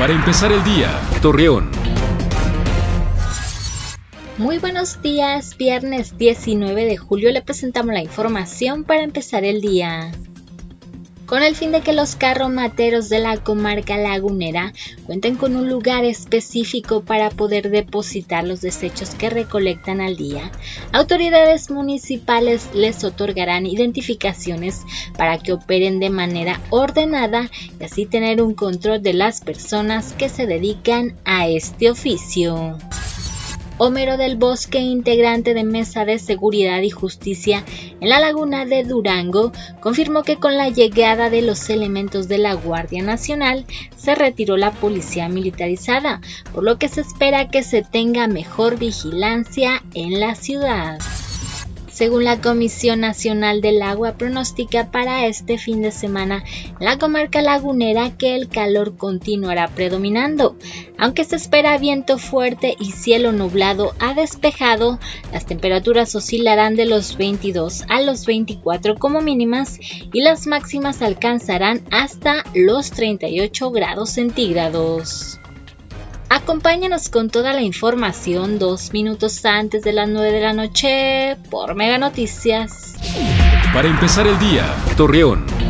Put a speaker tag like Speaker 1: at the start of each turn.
Speaker 1: Para empezar el día, Torreón.
Speaker 2: Muy buenos días, viernes 19 de julio. Le presentamos la información para empezar el día con el fin de que los carromateros de la comarca lagunera cuenten con un lugar específico para poder depositar los desechos que recolectan al día. Autoridades municipales les otorgarán identificaciones para que operen de manera ordenada y así tener un control de las personas que se dedican a este oficio. Homero del Bosque, integrante de Mesa de Seguridad y Justicia en la laguna de Durango, confirmó que con la llegada de los elementos de la Guardia Nacional se retiró la policía militarizada, por lo que se espera que se tenga mejor vigilancia en la ciudad. Según la Comisión Nacional del Agua, pronostica para este fin de semana la comarca lagunera que el calor continuará predominando. Aunque se espera viento fuerte y cielo nublado a despejado, las temperaturas oscilarán de los 22 a los 24 como mínimas y las máximas alcanzarán hasta los 38 grados centígrados. Acompáñanos con toda la información dos minutos antes de las 9 de la noche por Mega Noticias.
Speaker 1: Para empezar el día, Torreón.